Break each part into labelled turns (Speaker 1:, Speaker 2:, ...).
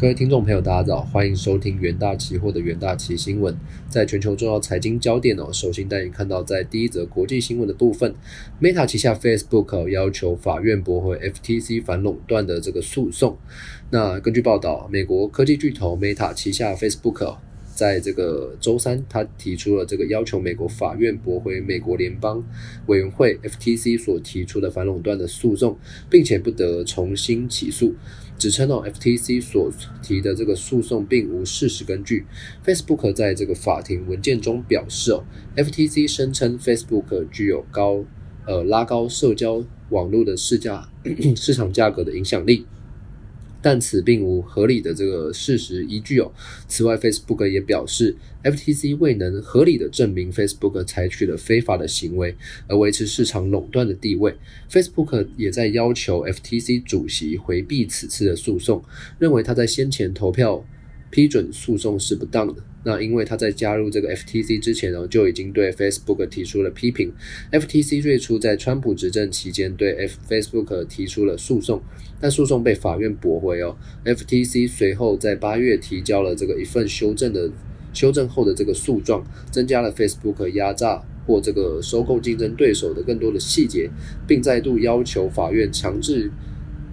Speaker 1: 各位听众朋友，大家早，欢迎收听元大期货的元大期新闻。在全球重要财经焦点哦，首先带你看到在第一则国际新闻的部分，Meta 旗下 Facebook 要求法院驳回 FTC 反垄断的这个诉讼。那根据报道，美国科技巨头 Meta 旗下 Facebook。在这个周三，他提出了这个要求美国法院驳回美国联邦委员会 FTC 所提出的反垄断的诉讼，并且不得重新起诉，指称哦 FTC 所提的这个诉讼并无事实根据。Facebook 在这个法庭文件中表示哦，FTC 声称 Facebook 具有高呃拉高社交网络的市价 市场价格的影响力。但此并无合理的这个事实依据哦。此外，Facebook 也表示，FTC 未能合理的证明 Facebook 采取了非法的行为而维持市场垄断的地位。Facebook 也在要求 FTC 主席回避此次的诉讼，认为他在先前投票批准诉讼是不当的。那因为他在加入这个 FTC 之前呢，就已经对 Facebook 提出了批评。FTC 最初在川普执政期间对 F Facebook 提出了诉讼，但诉讼被法院驳回哦。FTC 随后在八月提交了这个一份修正的修正后的这个诉状，增加了 Facebook 压榨或这个收购竞争对手的更多的细节，并再度要求法院强制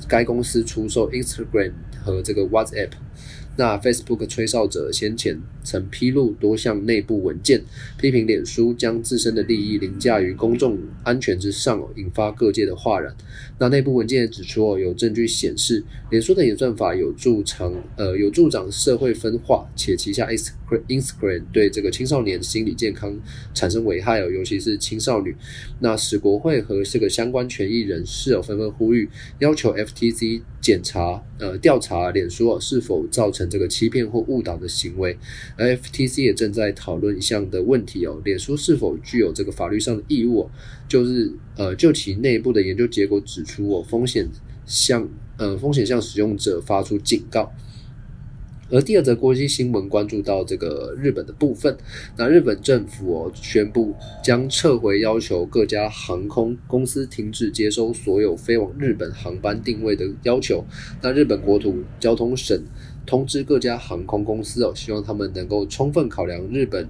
Speaker 1: 该公司出售 Instagram 和这个 WhatsApp。那 Facebook 吹哨者先前曾披露多项内部文件，批评脸书将自身的利益凌驾于公众安全之上，引发各界的哗然。那内部文件也指出，有证据显示，脸书的演算法有助长呃有助长社会分化，且旗下 Instagram 对这个青少年心理健康产生危害哦，尤其是青少年。那使国会和这个相关权益人士哦纷纷呼吁，要求 FTC 检查呃调查脸书哦是否造成。这个欺骗或误导的行为，而 FTC 也正在讨论一项的问题哦，脸书是否具有这个法律上的义务，就是呃，就其内部的研究结果指出哦，风险向呃风险向使用者发出警告。而第二则国际新闻关注到这个日本的部分，那日本政府哦宣布将撤回要求各家航空公司停止接收所有飞往日本航班定位的要求。那日本国土交通省通知各家航空公司哦，希望他们能够充分考量日本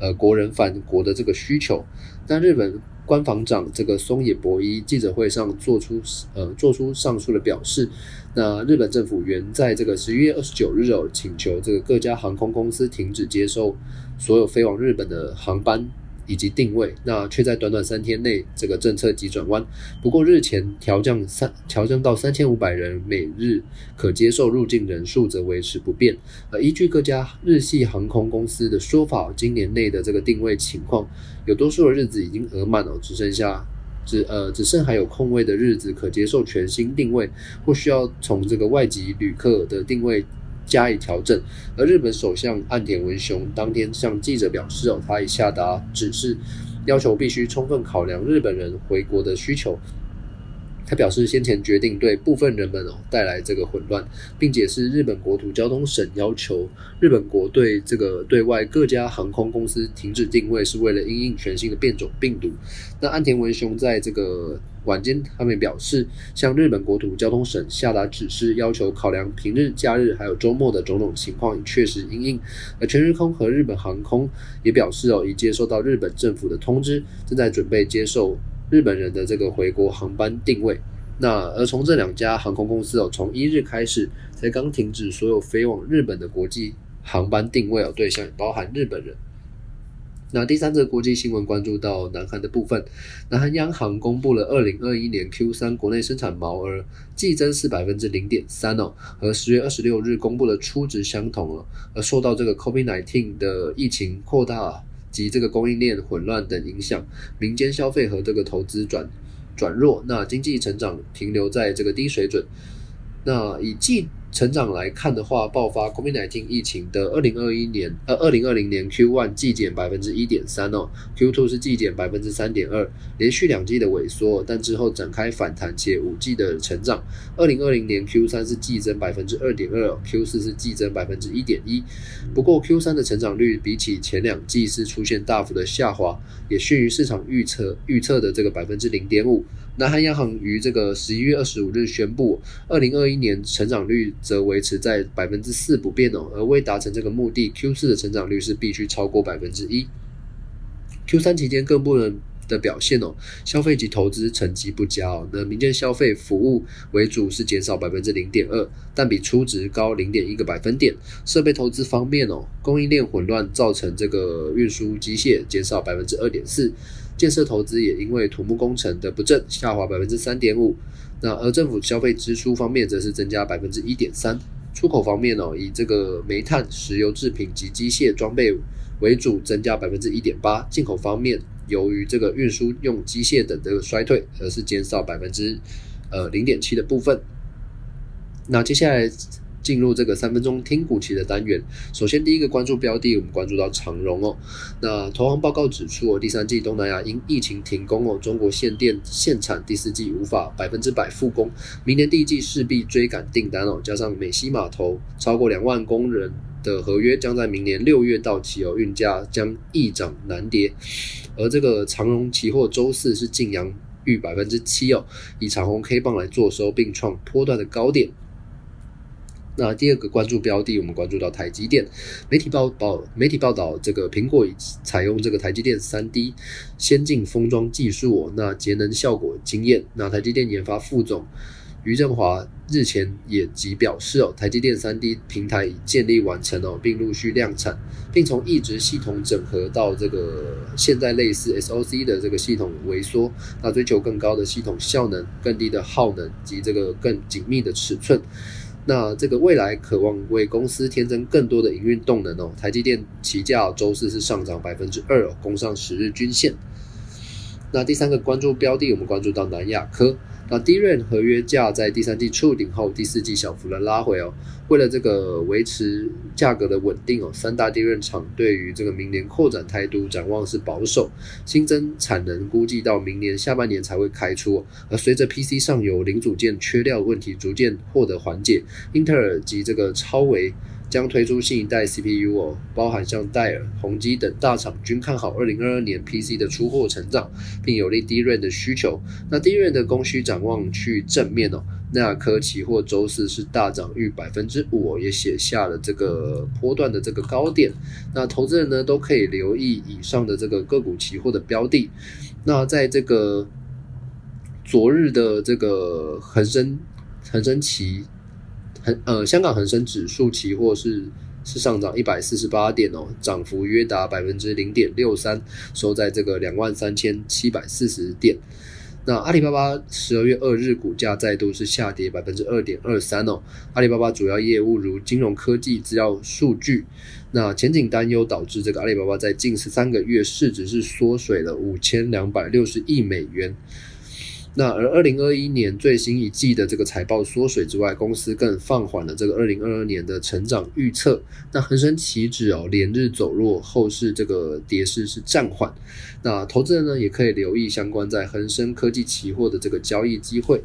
Speaker 1: 呃国人返国的这个需求。那日本。官房长这个松野博一记者会上做出呃做出上述的表示，那日本政府原在这个十一月二十九日哦请求这个各家航空公司停止接收所有飞往日本的航班。以及定位，那却在短短三天内，这个政策急转弯。不过日前调降三调降到三千五百人每日可接受入境人数则维持不变。呃，依据各家日系航空公司的说法，今年内的这个定位情况，有多数的日子已经额满了，只剩下只呃只剩还有空位的日子可接受全新定位，或需要从这个外籍旅客的定位。加以调整，而日本首相岸田文雄当天向记者表示：“哦，他已下达指示，要求必须充分考量日本人回国的需求。”他表示，先前决定对部分人们哦带来这个混乱，并且是日本国土交通省要求日本国对这个对外各家航空公司停止定位，是为了因应全新的变种病毒。那安田文雄在这个晚间，他们表示，向日本国土交通省下达指示，要求考量平日、假日还有周末的种种情况，确实因应。而全日空和日本航空也表示哦，已接收到日本政府的通知，正在准备接受。日本人的这个回国航班定位，那而从这两家航空公司哦，从一日开始才刚停止所有飞往日本的国际航班定位哦，对象也包含日本人。那第三则国际新闻关注到南韩的部分，南韩央行公布了二零二一年 Q 三国内生产毛额季增是百分之零点三哦，和十月二十六日公布的初值相同哦，而受到这个 COVID-19 的疫情扩大。及这个供应链混乱等影响，民间消费和这个投资转转弱，那经济成长停留在这个低水准。那以季成长来看的话，爆发 COVID-19 疫情的二零二一年，呃，二零二零年 Q one 季减百分之一点三哦，Q two 是季减百分之三点二，连续两季的萎缩，但之后展开反弹且五季的成长。二零二零年 Q 三是季增百分之二点二，Q 四是季增百分之一点一。不过 Q 三的成长率比起前两季是出现大幅的下滑，也逊于市场预测预测的这个百分之零点五。南韩央行于这个十一月二十五日宣布，二零二一年成长率则维持在百分之四不变哦，而为达成这个目的，Q 四的成长率是必须超过百分之一。Q 三期间更不能。的表现哦，消费及投资成绩不佳哦。那民间消费服务为主是减少百分之零点二，但比初值高零点一个百分点。设备投资方面哦，供应链混乱造成这个运输机械减少百分之二点四，建设投资也因为土木工程的不振下滑百分之三点五。那而政府消费支出方面则是增加百分之一点三。出口方面哦，以这个煤炭、石油制品及机械装备为主，增加百分之一点八。进口方面。由于这个运输用机械等这个衰退，而是减少百分之呃零点七的部分。那接下来进入这个三分钟听股期的单元。首先第一个关注标的，我们关注到长荣哦。那投行报告指出哦，第三季东南亚因疫情停工哦，中国限电限产，第四季无法百分之百复工，明年第一季势必追赶订单哦。加上美西码头超过两万工人。的合约将在明年六月到期哦，运价将易涨难跌，而这个长荣期货周四是净阳逾百分之七哦，以长虹 K 棒来做收，并创波段的高点。那第二个关注标的，我们关注到台积电，媒体报报媒体报道，这个苹果采用这个台积电三 D 先进封装技术哦，那节能效果惊艳。那台积电研发副总。余振华日前也即表示哦，台积电三 D 平台已建立完成哦，并陆续量产，并从一直系统整合到这个现在类似 SOC 的这个系统萎缩，那追求更高的系统效能、更低的耗能及这个更紧密的尺寸。那这个未来渴望为公司添增更多的营运动能哦。台积电期价周四是上涨百分之二哦，攻上十日均线。那第三个关注标的，我们关注到南亚科。那低润合约价在第三季触顶后，第四季小幅的拉回哦。为了这个维持价格的稳定哦，三大低润厂对于这个明年扩展态度展望是保守，新增产能估计到明年下半年才会开出。而随着 PC 上游零组件缺料问题逐渐获得缓解，英特尔及这个超维。将推出新一代 CPU 哦，包含像戴尔、宏基等大厂均看好二零二二年 PC 的出货成长，并有利低润的需求。那低润的供需展望去正面哦。那科期货周四是大涨逾百分之五，也写下了这个波段的这个高点。那投资人呢都可以留意以上的这个个股期货的标的。那在这个昨日的这个恒生恒生期。呃，香港恒生指数期货是是上涨一百四十八点哦，涨幅约达百分之零点六三，收在这个两万三千七百四十点。那阿里巴巴十二月二日股价再度是下跌百分之二点二三哦。阿里巴巴主要业务如金融科技、资料数据，那前景担忧导致这个阿里巴巴在近十三个月市值是缩水了五千两百六十亿美元。那而二零二一年最新一季的这个财报缩水之外，公司更放缓了这个二零二二年的成长预测。那恒生期指哦连日走弱，后市这个跌势是暂缓。那投资人呢也可以留意相关在恒生科技期货的这个交易机会。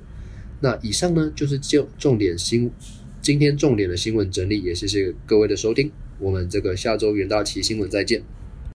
Speaker 1: 那以上呢就是就重点新今天重点的新闻整理，也谢谢各位的收听。我们这个下周元大旗新闻再见。